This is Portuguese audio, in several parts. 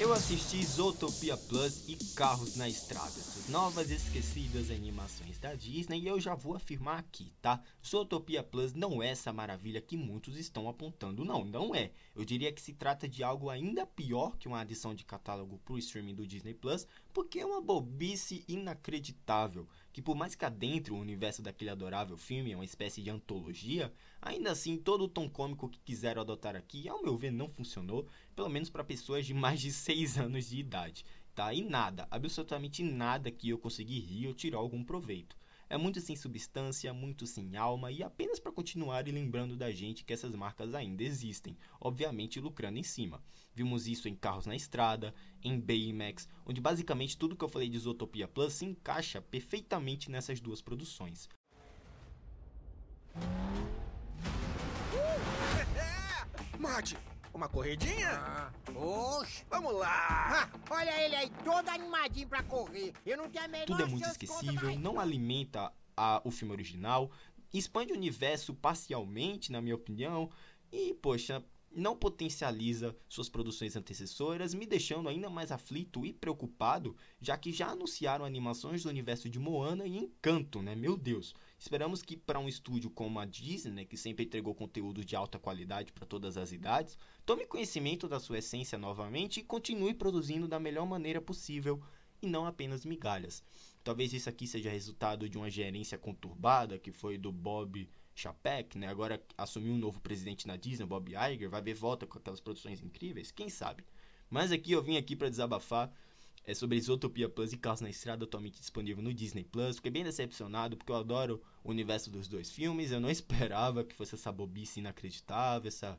Eu assisti Zootopia Plus e Carros na Estrada, suas novas esquecidas animações da Disney e eu já vou afirmar aqui, tá? Zootopia Plus não é essa maravilha que muitos estão apontando, não, não é. Eu diria que se trata de algo ainda pior que uma adição de catálogo pro streaming do Disney Plus, porque é uma bobice inacreditável, que por mais que adentre o universo daquele adorável filme, é uma espécie de antologia, ainda assim todo o tom cômico que quiseram adotar aqui, ao meu ver, não funcionou, pelo menos para pessoas de mais de 6 anos de idade, tá? E nada, absolutamente nada que eu consegui rir ou tirar algum proveito. É muito sem substância, muito sem alma e apenas para continuar lembrando da gente que essas marcas ainda existem, obviamente lucrando em cima. Vimos isso em Carros na Estrada, em Baymax, onde basicamente tudo que eu falei de Zootopia Plus se encaixa perfeitamente nessas duas produções. Mate, uma corridinha? Ah, oxe. Vamos lá! Ah, olha ele aí, todo animadinho pra correr. Eu não tenho a menor Tudo é muito esquecível, não alimenta a- o filme original, expande o universo parcialmente, na minha opinião, e, poxa, não potencializa suas produções antecessoras, me deixando ainda mais aflito e preocupado, já que já anunciaram animações do universo de Moana e Encanto, né? Meu Deus. Esperamos que para um estúdio como a Disney, né, que sempre entregou conteúdo de alta qualidade para todas as idades, tome conhecimento da sua essência novamente e continue produzindo da melhor maneira possível e não apenas migalhas. Talvez isso aqui seja resultado de uma gerência conturbada que foi do Bob Chapek, né? Agora assumiu um novo presidente na Disney, Bob Iger, vai ver volta com aquelas produções incríveis, quem sabe. Mas aqui eu vim aqui para desabafar é sobre Zootopia Plus e Carros na Estrada, atualmente disponível no Disney Plus. Fiquei bem decepcionado porque eu adoro o universo dos dois filmes. Eu não esperava que fosse essa bobice inacreditável, essa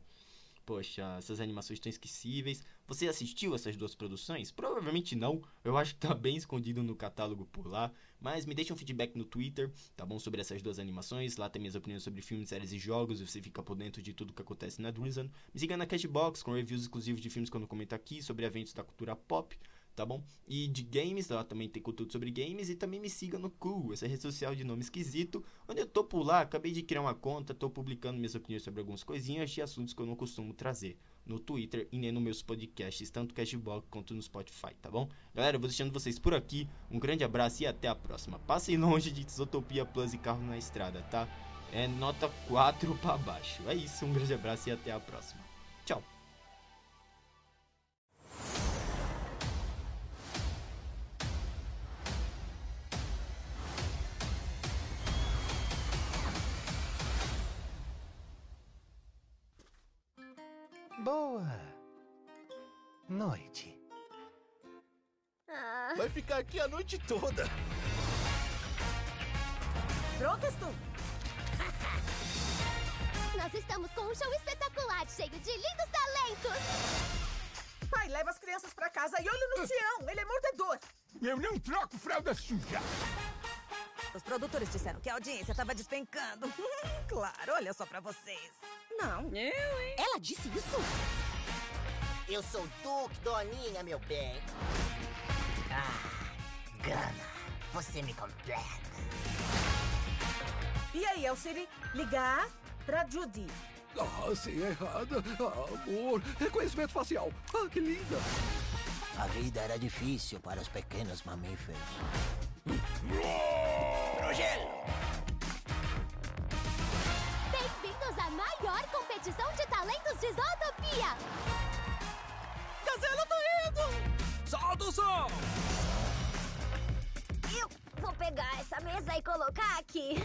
Poxa, essas animações tão esquecíveis. Você assistiu essas duas produções? Provavelmente não. Eu acho que tá bem escondido no catálogo por lá. Mas me deixa um feedback no Twitter, tá bom? Sobre essas duas animações. Lá tem minhas opiniões sobre filmes, séries e jogos. Você fica por dentro de tudo que acontece na Drizzle. Me siga na Cashbox com reviews exclusivos de filmes que eu não comento aqui, sobre eventos da cultura pop tá bom? E de games, lá também tem conteúdo sobre games e também me siga no Cool, essa rede social de nome esquisito, onde eu tô por lá, acabei de criar uma conta, tô publicando minhas opiniões sobre algumas coisinhas de assuntos que eu não costumo trazer no Twitter e nem nos meus podcasts, tanto no Cashbox quanto no Spotify, tá bom? Galera, eu vou deixando vocês por aqui, um grande abraço e até a próxima. Passem longe de Isotopia Plus e carro na estrada, tá? É nota 4 para baixo. É isso, um grande abraço e até a próxima. Tchau. Boa noite. Ah, Vai ficar aqui a noite toda. prontas, tu? Nós estamos com um show espetacular, cheio de lindos talentos! Pai, leva as crianças pra casa e olha no Tião, ele é mordedor. Eu não troco fralda suja. Os produtores disseram que a audiência tava despencando. claro, olha só pra vocês. Não. Eu, hein? Ela disse isso? Eu sou o Duque, Doninha, meu bem. Ah, Gana, você me completa. E aí, Alciri? Ligar pra Judy. Ah, sim, errada. Ah, amor, reconhecimento facial. Ah, que linda. A vida era difícil para os pequenos mamíferos. Bem-vindos maior competição de talentos de Zootopia! Gazela tá indo! Solta o som! Eu vou pegar essa mesa e colocar aqui.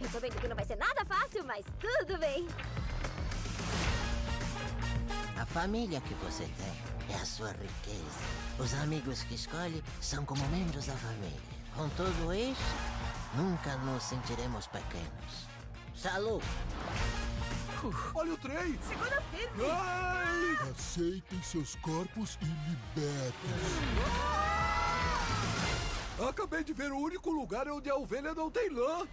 Eu tô vendo que não vai ser nada fácil, mas tudo bem. A família que você tem é a sua riqueza. Os amigos que escolhe são como membros da família. Com tudo isso, nunca nos sentiremos pequenos. Salud! Olha o trem! Segura firme. Ai! Aceitem seus corpos e libertem-se. Acabei de ver o único lugar onde a ovelha não tem lã.